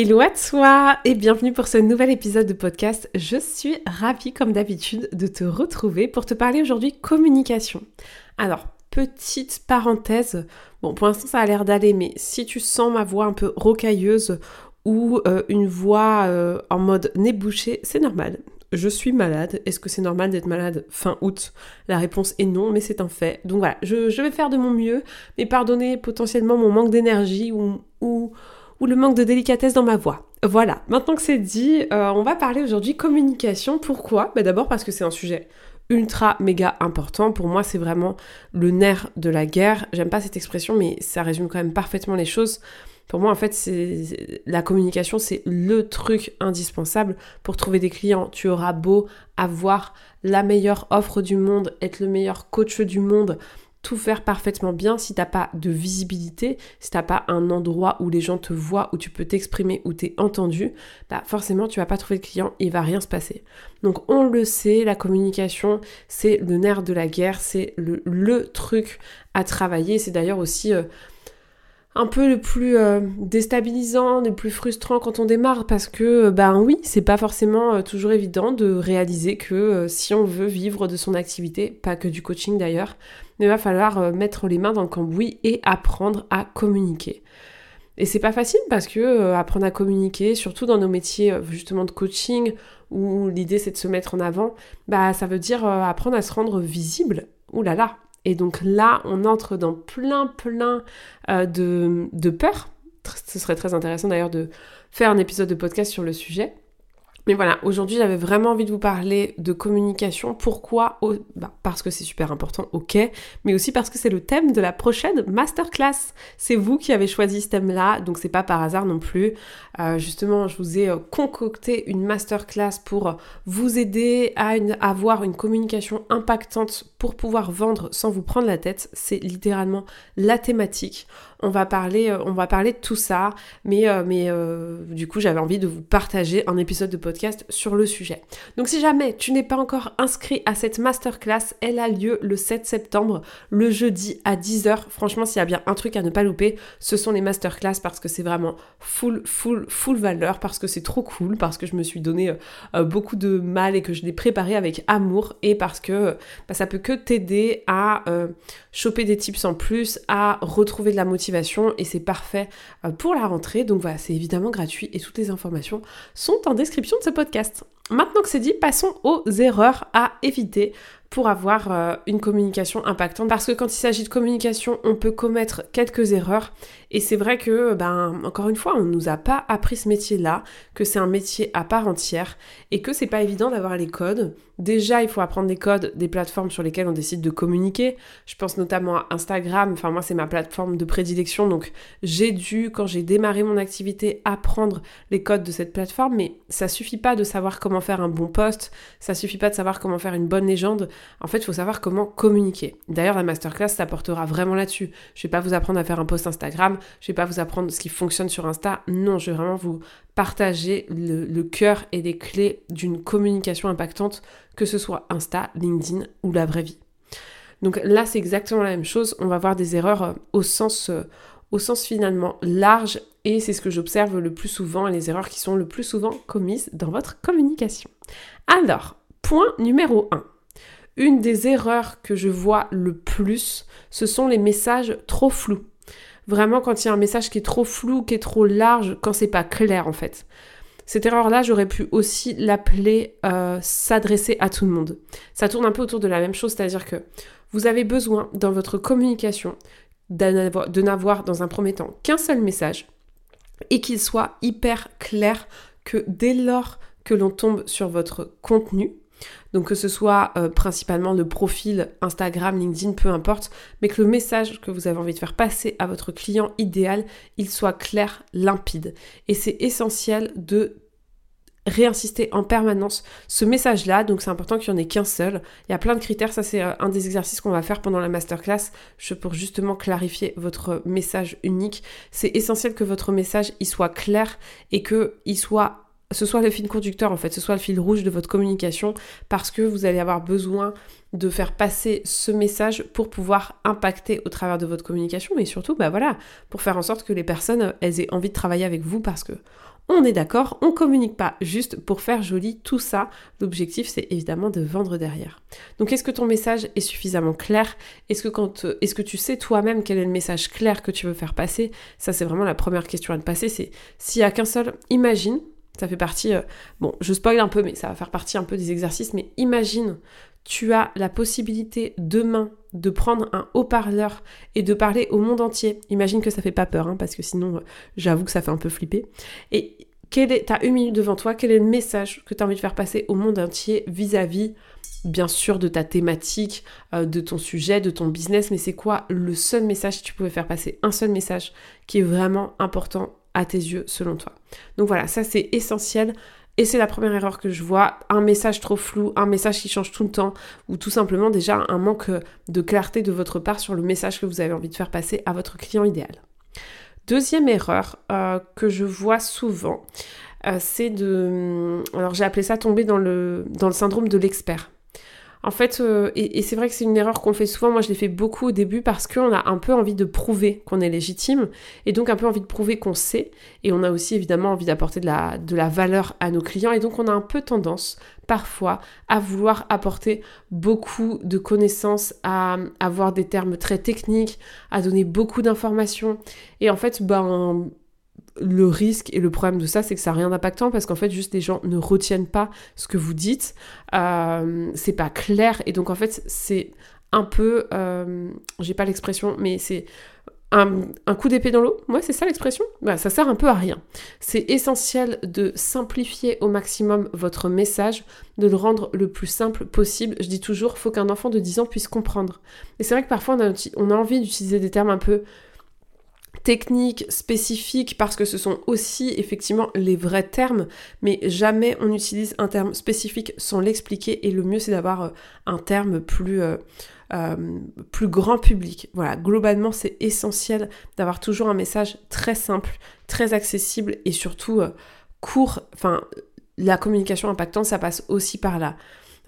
Hello à toi et bienvenue pour ce nouvel épisode de podcast. Je suis ravie comme d'habitude de te retrouver pour te parler aujourd'hui communication. Alors, petite parenthèse, bon pour l'instant ça a l'air d'aller mais si tu sens ma voix un peu rocailleuse ou euh, une voix euh, en mode nez bouché, c'est normal. Je suis malade. Est-ce que c'est normal d'être malade fin août? La réponse est non, mais c'est un fait. Donc voilà, je, vais faire de mon mieux, mais pardonnez potentiellement mon manque d'énergie ou ou le manque de délicatesse dans ma voix. Voilà, maintenant que c'est dit, euh, on va parler aujourd'hui communication. Pourquoi? Bah D'abord parce que c'est un sujet ultra méga important. Pour moi, c'est vraiment le nerf de la guerre. J'aime pas cette expression, mais ça résume quand même parfaitement les choses. Pour moi, en fait, c'est la communication, c'est le truc indispensable pour trouver des clients. Tu auras beau avoir la meilleure offre du monde, être le meilleur coach du monde, tout faire parfaitement bien si t'as pas de visibilité, si t'as pas un endroit où les gens te voient, où tu peux t'exprimer, où t'es entendu, bah forcément tu vas pas trouver de client, il va rien se passer. Donc on le sait, la communication c'est le nerf de la guerre, c'est le, le truc à travailler, c'est d'ailleurs aussi euh, un peu le plus euh, déstabilisant, le plus frustrant quand on démarre parce que euh, ben oui, c'est pas forcément euh, toujours évident de réaliser que si on veut vivre de son activité, pas que du coaching d'ailleurs, il va falloir mettre les mains dans le cambouis et apprendre à communiquer. Et c'est pas facile parce que apprendre à communiquer, surtout dans nos métiers justement de coaching où l'idée c'est de se mettre en avant, bah ça veut dire apprendre à se rendre visible. Ouh là là, et donc là, on entre dans plein, plein euh, de, de peurs. Ce serait très intéressant d'ailleurs de faire un épisode de podcast sur le sujet. Mais voilà, aujourd'hui j'avais vraiment envie de vous parler de communication. Pourquoi bah, Parce que c'est super important, ok, mais aussi parce que c'est le thème de la prochaine masterclass. C'est vous qui avez choisi ce thème-là, donc c'est pas par hasard non plus. Euh, justement, je vous ai euh, concocté une masterclass pour vous aider à avoir une communication impactante pour pouvoir vendre sans vous prendre la tête. C'est littéralement la thématique on va parler, euh, de tout ça, mais, euh, euh, du coup j'avais envie de vous partager un épisode de podcast sur le sujet. Donc si jamais tu n'es pas encore inscrit à cette masterclass, elle a lieu le 7 septembre, le jeudi à 10h. Franchement, s'il y a bien un truc à ne pas louper, ce sont les masterclass parce que c'est vraiment full, full, full valeur, parce que c'est trop cool, parce que je me suis donné beaucoup de mal et que je l'ai préparé avec amour et parce que bah, ça peut t'aider à choper des tips en plus, à retrouver de la motivation et c'est parfait euh, pour la rentrée. Donc voilà, c'est évidemment gratuit et toutes les informations sont en description de ce podcast. Maintenant que c'est dit, passons aux erreurs à éviter pour avoir euh, une communication impactante. Parce que quand il s'agit de communication, on peut commettre quelques erreurs. Et c'est vrai que, ben, encore une fois, on ne nous a pas appris ce métier-là, que c'est un métier à part entière et que c'est pas évident d'avoir les codes. Déjà, il faut apprendre les codes des plateformes sur lesquelles on décide de communiquer. Je pense notamment à Instagram. Enfin, moi, c'est ma plateforme de prédilection. Donc, j'ai dû, quand j'ai démarré mon activité, apprendre les codes de cette plateforme. Mais ça suffit pas de savoir comment faire un bon post. Ça suffit pas de savoir comment faire une bonne légende. En fait, il faut savoir comment communiquer. D'ailleurs, la masterclass t'apportera vraiment là-dessus. Je vais pas vous apprendre à faire un post Instagram, je vais pas vous apprendre ce qui fonctionne sur Insta. Non, je vais vraiment vous partager le, cœur et les clés d'une communication impactante, que ce soit Insta, LinkedIn ou la vraie vie. Donc là, c'est exactement la même chose. On va voir des erreurs euh, au sens, euh, au sens finalement large et c'est ce que j'observe le plus souvent, les erreurs qui sont le plus souvent commises dans votre communication. Alors, point numéro 1. Une des erreurs que je vois le plus, ce sont les messages trop flous. Vraiment quand il y a un message qui est trop flou, qui est trop large, quand c'est pas clair en fait. Cette erreur-là, j'aurais pu aussi l'appeler euh, s'adresser à tout le monde. Ça tourne un peu autour de la même chose, c'est-à-dire que vous avez besoin dans votre communication de n'avoir dans un premier temps qu'un seul message et qu'il soit hyper clair que dès lors que l'on tombe sur votre contenu, donc que ce soit euh, principalement le profil Instagram, LinkedIn, peu importe, mais que le message que vous avez envie de faire passer à votre client idéal, il soit clair, limpide. Et c'est essentiel de réinsister en permanence ce message-là. Donc c'est important qu'il n'y en ait qu'un seul. Il y a plein de critères. Ça, c'est euh, un des exercices qu'on va faire pendant la masterclass pour justement clarifier votre message unique. C'est essentiel que votre message il soit clair et que il soit ce soit le fil conducteur en fait, ce soit le fil rouge de votre communication parce que vous allez avoir besoin de faire passer ce message pour pouvoir impacter au travers de votre communication mais surtout bah voilà, pour faire en sorte que les personnes elles aient envie de travailler avec vous parce que on est d'accord, on communique pas juste pour faire joli tout ça. L'objectif, c'est évidemment de vendre derrière. Donc, est-ce que ton message est suffisamment clair? Est-ce que quand, est-ce que tu sais toi-même quel est le message clair que tu veux faire passer? Ça, c'est vraiment la première question à te passer. C'est s'il y a qu'un seul, imagine. Ça fait partie, euh, bon, je spoil un peu, mais ça va faire partie un peu des exercices. Mais imagine, tu as la possibilité demain de prendre un haut-parleur et de parler au monde entier. Imagine que ça fait pas peur, hein, parce que sinon, euh, j'avoue que ça fait un peu flipper. Et quel est, t'as une minute devant toi, quel est le message que tu as envie de faire passer au monde entier vis-à-vis, bien sûr, de ta thématique, euh, de ton sujet, de ton business, mais c'est quoi le seul message que tu pouvais faire passer Un seul message qui est vraiment important à tes yeux selon toi. Donc voilà, ça c'est essentiel. Et c'est la première erreur que je vois, un message trop flou, un message qui change tout le temps, ou tout simplement déjà un manque de clarté de votre part sur le message que vous avez envie de faire passer à votre client idéal. Deuxième erreur euh, que je vois souvent, euh, c'est de... Alors j'ai appelé ça tomber dans le, dans le syndrome de l'expert. En fait, euh, et, c'est vrai que c'est une erreur qu'on fait souvent, moi je l'ai fait beaucoup au début parce qu'on a un peu envie de prouver qu'on est légitime et donc un peu envie de prouver qu'on sait. Et on a aussi évidemment envie d'apporter de la, de la valeur à nos clients. Et donc on a un peu tendance parfois à vouloir apporter beaucoup de connaissances, à avoir des termes très techniques, à donner beaucoup d'informations. Et en fait, ben le risque et le problème de ça, c'est que ça n'a rien d'impactant parce qu'en fait, juste les gens ne retiennent pas ce que vous dites. Euh, c'est pas clair et donc en fait, c'est un peu, euh, j'ai pas l'expression, mais c'est un, coup d'épée dans l'eau. Ouais, c'est ça l'expression? Bah, ça sert un peu à rien. C'est essentiel de simplifier au maximum votre message, de le rendre le plus simple possible. Je dis toujours, faut qu'un enfant de 10 ans puisse comprendre. Et c'est vrai que parfois, on on a envie d'utiliser des termes un peu techniques spécifiques parce que ce sont aussi effectivement les vrais termes, mais jamais on utilise un terme spécifique sans l'expliquer et le mieux c'est d'avoir euh, un terme plus, euh, euh, plus grand public. Voilà, globalement c'est essentiel d'avoir toujours un message très simple, très accessible et surtout court. Enfin, la communication impactante ça passe aussi par là.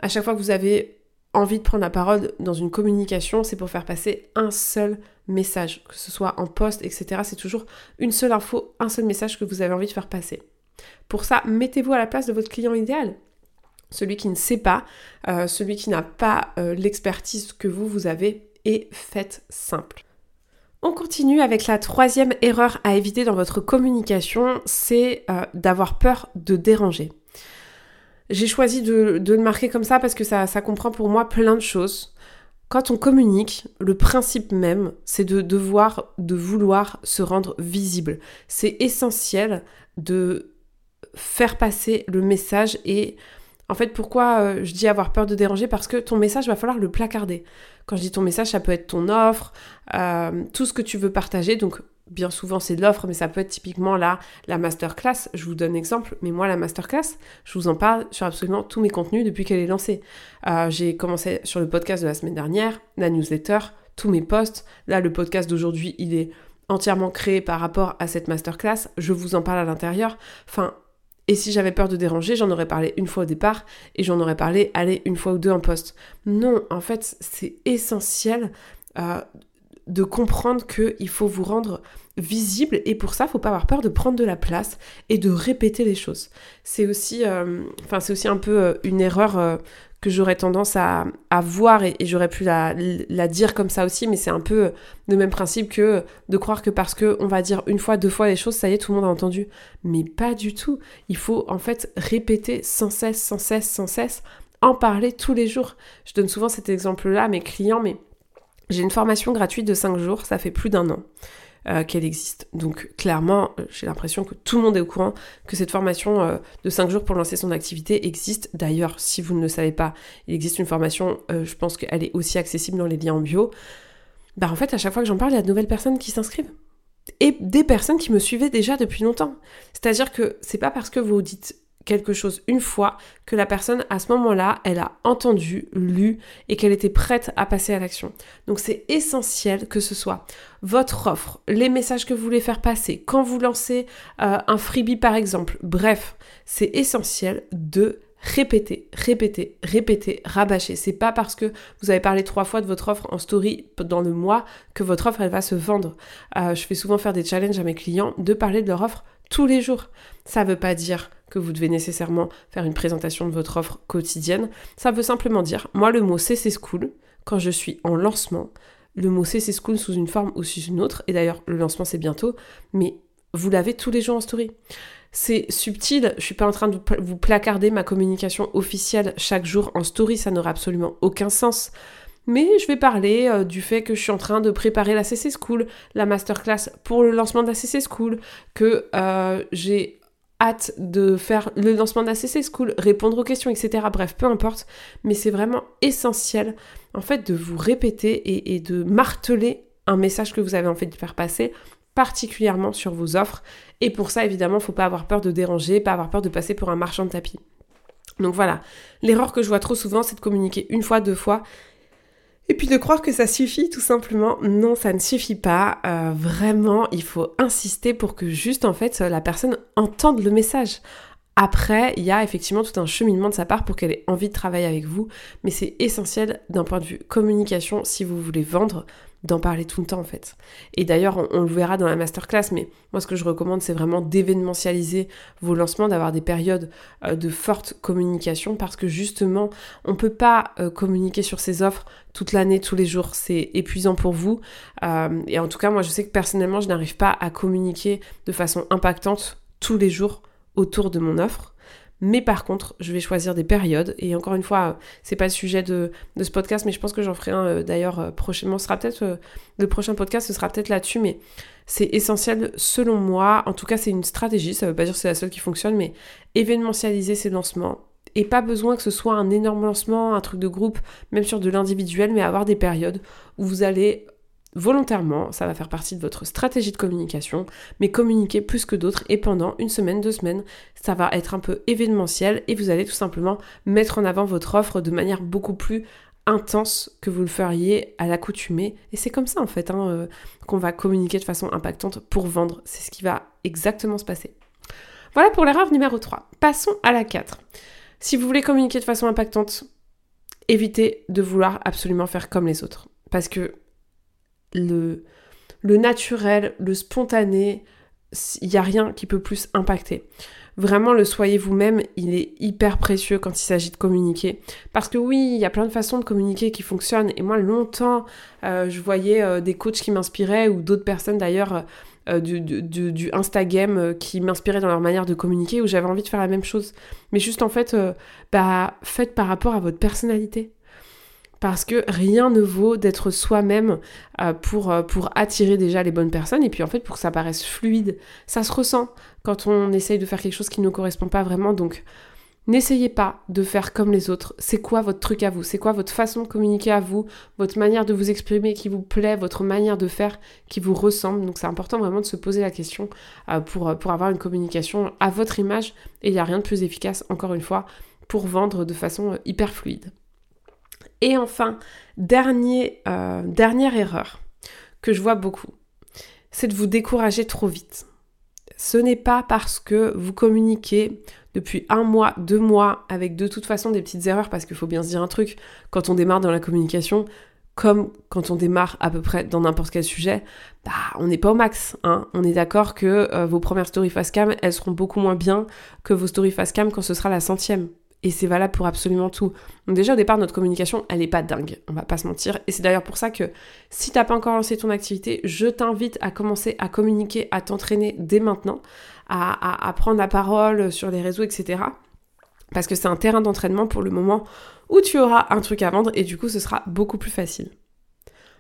À chaque fois que vous avez envie de prendre la parole dans une communication, c'est pour faire passer un seul message, que ce soit en poste, etc. C'est toujours une seule info, un seul message que vous avez envie de faire passer. Pour ça, mettez-vous à la place de votre client idéal. Celui qui ne sait pas, euh, celui qui n'a pas euh, l'expertise que vous, vous avez, et faites simple. On continue avec la troisième erreur à éviter dans votre communication, c'est euh, d'avoir peur de déranger. J'ai choisi de, le marquer comme ça parce que ça, ça comprend pour moi plein de choses. Quand on communique, le principe même, c'est de devoir, de vouloir se rendre visible. C'est essentiel de faire passer le message et en fait, pourquoi euh, je dis avoir peur de déranger? Parce que ton message va falloir le placarder. Quand je dis ton message, ça peut être ton offre, euh, tout ce que tu veux partager. Donc, bien souvent, c'est de l'offre, mais ça peut être typiquement la masterclass. Je vous donne exemple, mais moi, la masterclass, je vous en parle sur absolument tous mes contenus depuis qu'elle est lancée. Euh, j'ai commencé sur le podcast de la semaine dernière, la newsletter, tous mes posts. Là, le podcast d'aujourd'hui, il est entièrement créé par rapport à cette masterclass. Je vous en parle à l'intérieur. Enfin, et si j'avais peur de déranger, j'en aurais parlé une fois au départ et j'en aurais parlé, allez, une fois ou deux en poste. Non, en fait, c'est essentiel euh, de comprendre qu'il faut vous rendre visible et pour ça, faut pas avoir peur de prendre de la place et de répéter les choses. C'est aussi, euh, aussi un peu euh, une erreur que j'aurais tendance à, voir et, j'aurais pu la, dire comme ça aussi, mais c'est un peu le même principe que de croire que parce qu'on va dire une fois, deux fois les choses, ça y est, tout le monde a entendu. Mais pas du tout. Il faut en fait répéter sans cesse, sans cesse, sans cesse, en parler tous les jours. Je donne souvent cet exemple-là à mes clients, mais j'ai une formation gratuite de 5 jours, ça fait plus d'un an. Euh, qu'elle existe. Donc clairement, euh, j'ai l'impression que tout le monde est au courant que cette formation euh, de 5 jours pour lancer son activité existe. D'ailleurs, si vous ne le savez pas, il existe une formation, je pense qu'elle est aussi accessible dans les liens en bio. Bah en fait, à chaque fois que j'en parle, il y a de nouvelles personnes qui s'inscrivent. Et des personnes qui me suivaient déjà depuis longtemps. C'est-à-dire que c'est pas parce que vous dites quelque chose une fois, que la personne à ce moment-là, elle a entendu, lu et qu'elle était prête à passer à l'action. Donc c'est essentiel que ce soit votre offre, les messages que vous voulez faire passer, quand vous lancez euh, un freebie par exemple. Bref, c'est essentiel de répéter, répéter, répéter, rabâcher. C'est pas parce que vous avez parlé trois fois de votre offre en story dans le mois que votre offre elle va se vendre. Euh, je fais souvent faire des challenges à mes clients de parler de leur offre tous les jours. Ça veut pas dire que vous devez nécessairement faire une présentation de votre offre quotidienne. Ça veut simplement dire, moi le mot CC School, quand je suis en lancement, le mot CC School sous une forme ou sous une autre, et d'ailleurs le lancement c'est bientôt, mais vous l'avez tous les jours en story. C'est subtil, je suis pas en train de vous placarder ma communication officielle chaque jour en story, ça n'aurait absolument aucun sens. Mais je vais parler euh, du fait que je suis en train de préparer la CC School, la masterclass pour le lancement de la CC School, que euh, j'ai hâte de faire le lancement de la CC School, répondre aux questions, etc. Bref, peu importe. Mais c'est vraiment essentiel, en fait, de vous répéter et, de marteler un message que vous avez envie de faire passer particulièrement sur vos offres. Et pour ça, évidemment, il ne faut pas avoir peur de déranger, pas avoir peur de passer pour un marchand de tapis. Donc voilà, l'erreur que je vois trop souvent, c'est de communiquer une fois, deux fois, et puis de croire que ça suffit tout simplement. Non, ça ne suffit pas. Euh, vraiment, il faut insister pour que juste en fait la personne entende le message. Après, il y a effectivement tout un cheminement de sa part pour qu'elle ait envie de travailler avec vous, mais c'est essentiel d'un point de vue communication si vous voulez vendre d'en parler tout le temps en fait. Et d'ailleurs, on, le verra dans la masterclass, mais moi ce que je recommande, c'est vraiment d'événementialiser vos lancements, d'avoir des périodes euh, de forte communication, parce que justement, on peut pas euh, communiquer sur ses offres toute l'année, tous les jours, c'est épuisant pour vous. Euh, et en tout cas, moi je sais que personnellement, je n'arrive pas à communiquer de façon impactante tous les jours autour de mon offre. Mais par contre, je vais choisir des périodes. Et encore une fois, c'est pas le sujet de, ce podcast, mais je pense que j'en ferai un euh, d'ailleurs euh, prochainement. Ce sera peut-être euh, le prochain podcast, ce sera peut-être là-dessus, mais c'est essentiel selon moi. En tout cas, c'est une stratégie. Ça veut pas dire que c'est la seule qui fonctionne, mais événementialiser ces lancements. Et pas besoin que ce soit un énorme lancement, un truc de groupe, même sur de l'individuel, mais avoir des périodes où vous allez volontairement, ça va faire partie de votre stratégie de communication, mais communiquer plus que d'autres et pendant une semaine, deux semaines, ça va être un peu événementiel et vous allez tout simplement mettre en avant votre offre de manière beaucoup plus intense que vous le feriez à l'accoutumée. Et c'est comme ça en fait hein, euh, qu'on va communiquer de façon impactante pour vendre. C'est ce qui va exactement se passer. Voilà pour l'erreur numéro 3. Passons à la 4. Si vous voulez communiquer de façon impactante, évitez de vouloir absolument faire comme les autres. Parce que le, le naturel, le spontané, il n'y a rien qui peut plus impacter. Vraiment, le soyez vous-même, il est hyper précieux quand il s'agit de communiquer. Parce que oui, il y a plein de façons de communiquer qui fonctionnent. Et moi, longtemps, euh, je voyais euh, des coachs qui m'inspiraient ou d'autres personnes d'ailleurs euh, du, du, du, Instagram qui m'inspiraient dans leur manière de communiquer où j'avais envie de faire la même chose. Mais juste en fait, bah, faites par rapport à votre personnalité parce que rien ne vaut d'être soi-même euh, pour, euh, pour attirer déjà les bonnes personnes et puis en fait pour que ça paraisse fluide. Ça se ressent quand on essaye de faire quelque chose qui ne correspond pas vraiment. Donc n'essayez pas de faire comme les autres. C'est quoi votre truc à vous? C'est quoi votre façon de communiquer à vous? Votre manière de vous exprimer qui vous plaît? Votre manière de faire qui vous ressemble? Donc c'est important vraiment de se poser la question euh, pour, pour avoir une communication à votre image et il n'y a rien de plus efficace, encore une fois, pour vendre de façon hyper fluide. Et enfin, euh, dernière erreur que je vois beaucoup, c'est de vous décourager trop vite. Ce n'est pas parce que vous communiquez depuis un mois, deux mois, avec de toute façon des petites erreurs, parce qu'il faut bien se dire un truc, quand on démarre dans la communication, comme quand on démarre à peu près dans n'importe quel sujet, bah on n'est pas au max. Hein. On est d'accord que euh, vos premières stories face cam, elles seront beaucoup moins bien que vos stories face cam quand ce sera la centième. Et c'est valable pour absolument tout. Donc déjà au départ, notre communication, elle n'est pas dingue, on va pas se mentir. Et c'est d'ailleurs pour ça que si t'as pas encore lancé ton activité, je t'invite à commencer à communiquer, à t'entraîner dès maintenant, à, à, prendre la parole sur les réseaux, etc. Parce que c'est un terrain d'entraînement pour le moment où tu auras un truc à vendre et du coup ce sera beaucoup plus facile.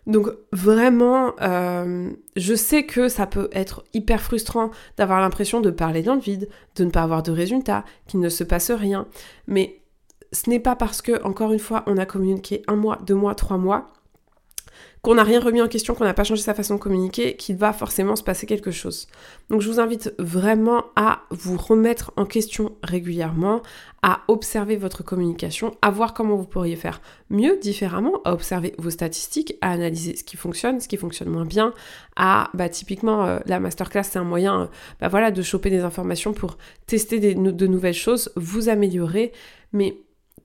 Donc vraiment, euh, je sais que ça peut être hyper frustrant d'avoir l'impression de parler dans le vide, de ne pas avoir de résultats, qu'il ne se passe rien. Mais ce n'est pas parce que, encore une fois, on a communiqué un mois, deux mois, trois mois, qu'on n'a rien remis en question, qu'on n'a pas changé sa façon de communiquer, qu'il va forcément se passer quelque chose. Donc je vous invite vraiment à vous remettre en question régulièrement, à observer votre communication, à voir comment vous pourriez faire mieux, différemment, à observer vos statistiques, à analyser ce qui fonctionne, ce qui fonctionne moins bien, à, bah, typiquement, euh, la masterclass, c'est un moyen, euh, bah, voilà, de choper des informations pour tester de nouvelles choses, vous améliorer, mais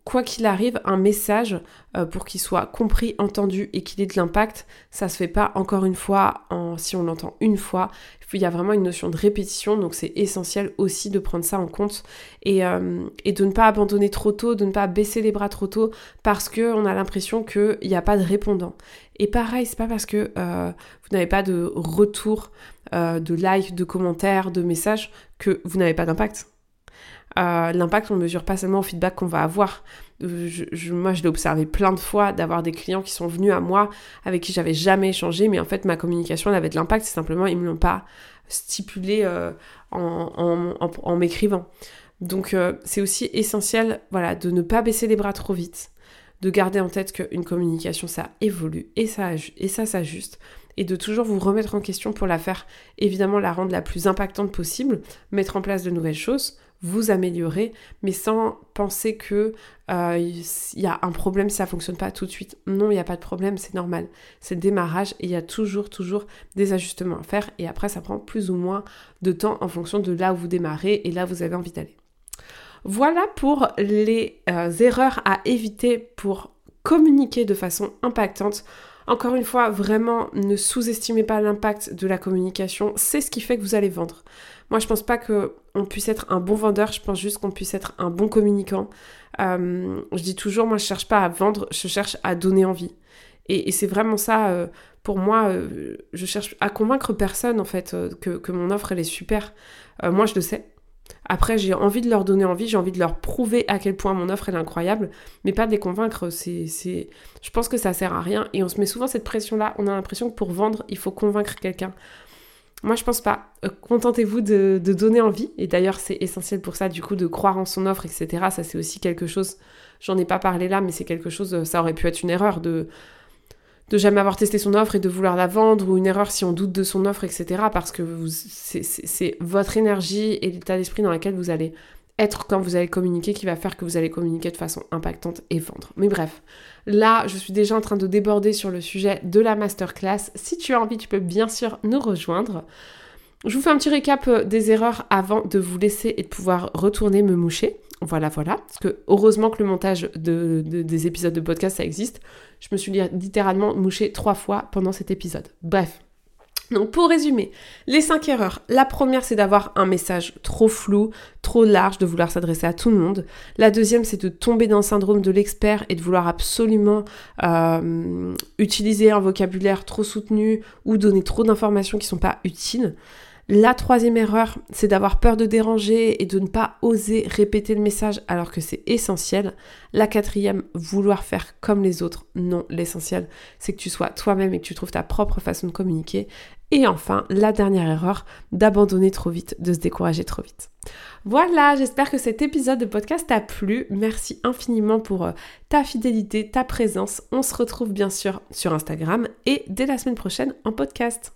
quoi qu'il arrive, un message euh, pour qu'il soit compris, entendu et qu'il ait de l'impact, ça se fait pas encore une fois si on l'entend une fois. Il y a vraiment une notion de répétition, donc c'est essentiel aussi de prendre ça en compte et, euh, de ne pas abandonner trop tôt, de ne pas baisser les bras trop tôt parce qu'on a l'impression qu'il n'y a pas de répondant. Et pareil, c'est pas parce que euh, vous n'avez pas de retour, de like, de commentaires, de messages que vous n'avez pas d'impact euh, l'impact, on ne mesure pas seulement au feedback qu'on va avoir. Je, moi, je l'ai observé plein de fois d'avoir des clients qui sont venus à moi avec qui j'avais jamais échangé, mais en fait, ma communication, elle avait de l'impact. C'est simplement, ils me l'ont pas stipulé euh, en, m'écrivant. Donc, euh, c'est aussi essentiel, voilà, de ne pas baisser les bras trop vite, de garder en tête qu'une communication, ça évolue et ça, et ça s'ajuste et de toujours vous remettre en question pour la faire, évidemment, la rendre la plus impactante possible, mettre en place de nouvelles choses, vous améliorer, mais sans penser que il euh, y a un problème si ça fonctionne pas tout de suite. Non, il n'y a pas de problème, c'est normal. C'est le démarrage et il y a toujours, toujours des ajustements à faire et après ça prend plus ou moins de temps en fonction de là où vous démarrez et là où vous avez envie d'aller. Voilà pour les euh, erreurs à éviter pour communiquer de façon impactante. Encore une fois, vraiment, ne sous-estimez pas l'impact de la communication. C'est ce qui fait que vous allez vendre. Moi, je pense pas qu'on puisse être un bon vendeur, je pense juste qu'on puisse être un bon communicant. Euh, je dis toujours, moi, je cherche pas à vendre, je cherche à donner envie. Et, c'est vraiment ça, euh, pour moi, euh, je cherche à convaincre personne, en fait, que, que, mon offre, elle est super. moi, je le sais. Après, j'ai envie de leur donner envie, j'ai envie de leur prouver à quel point mon offre, est incroyable, mais pas de les convaincre. C'est. Je pense que ça sert à rien. Et on se met souvent cette pression-là. On a l'impression que pour vendre, il faut convaincre quelqu'un. Moi, je pense pas. Euh, contentez-vous de, donner envie. Et d'ailleurs, c'est essentiel pour ça, du coup, de croire en son offre, etc. Ça, c'est aussi quelque chose. J'en ai pas parlé là, mais c'est quelque chose. Euh, ça aurait pu être une erreur de de jamais avoir testé son offre et de vouloir la vendre, ou une erreur si on doute de son offre, etc. Parce que c'est votre énergie et l'état d'esprit dans lequel vous allez être quand vous allez communiquer qui va faire que vous allez communiquer de façon impactante et vendre. Mais bref, là, je suis déjà en train de déborder sur le sujet de la masterclass. Si tu as envie, tu peux bien sûr nous rejoindre. Je vous fais un petit récap euh, des erreurs avant de vous laisser et de pouvoir retourner me moucher. Voilà, voilà. Parce que heureusement que le montage de, des épisodes de podcast, ça existe. Je me suis littéralement mouché trois fois pendant cet épisode. Bref, donc pour résumer, les cinq erreurs. La première, c'est d'avoir un message trop flou, trop large, de vouloir s'adresser à tout le monde. La deuxième, c'est de tomber dans le syndrome de l'expert et de vouloir absolument euh, utiliser un vocabulaire trop soutenu ou donner trop d'informations qui ne sont pas utiles. La troisième erreur, c'est d'avoir peur de déranger et de ne pas oser répéter le message alors que c'est essentiel. La quatrième, vouloir faire comme les autres. Non, l'essentiel, c'est que tu sois toi-même et que tu trouves ta propre façon de communiquer. Et enfin, la dernière erreur, d'abandonner trop vite, de se décourager trop vite. Voilà, j'espère que cet épisode de podcast t'a plu. Merci infiniment pour euh, ta fidélité, ta présence. On se retrouve bien sûr sur Instagram et dès la semaine prochaine en podcast.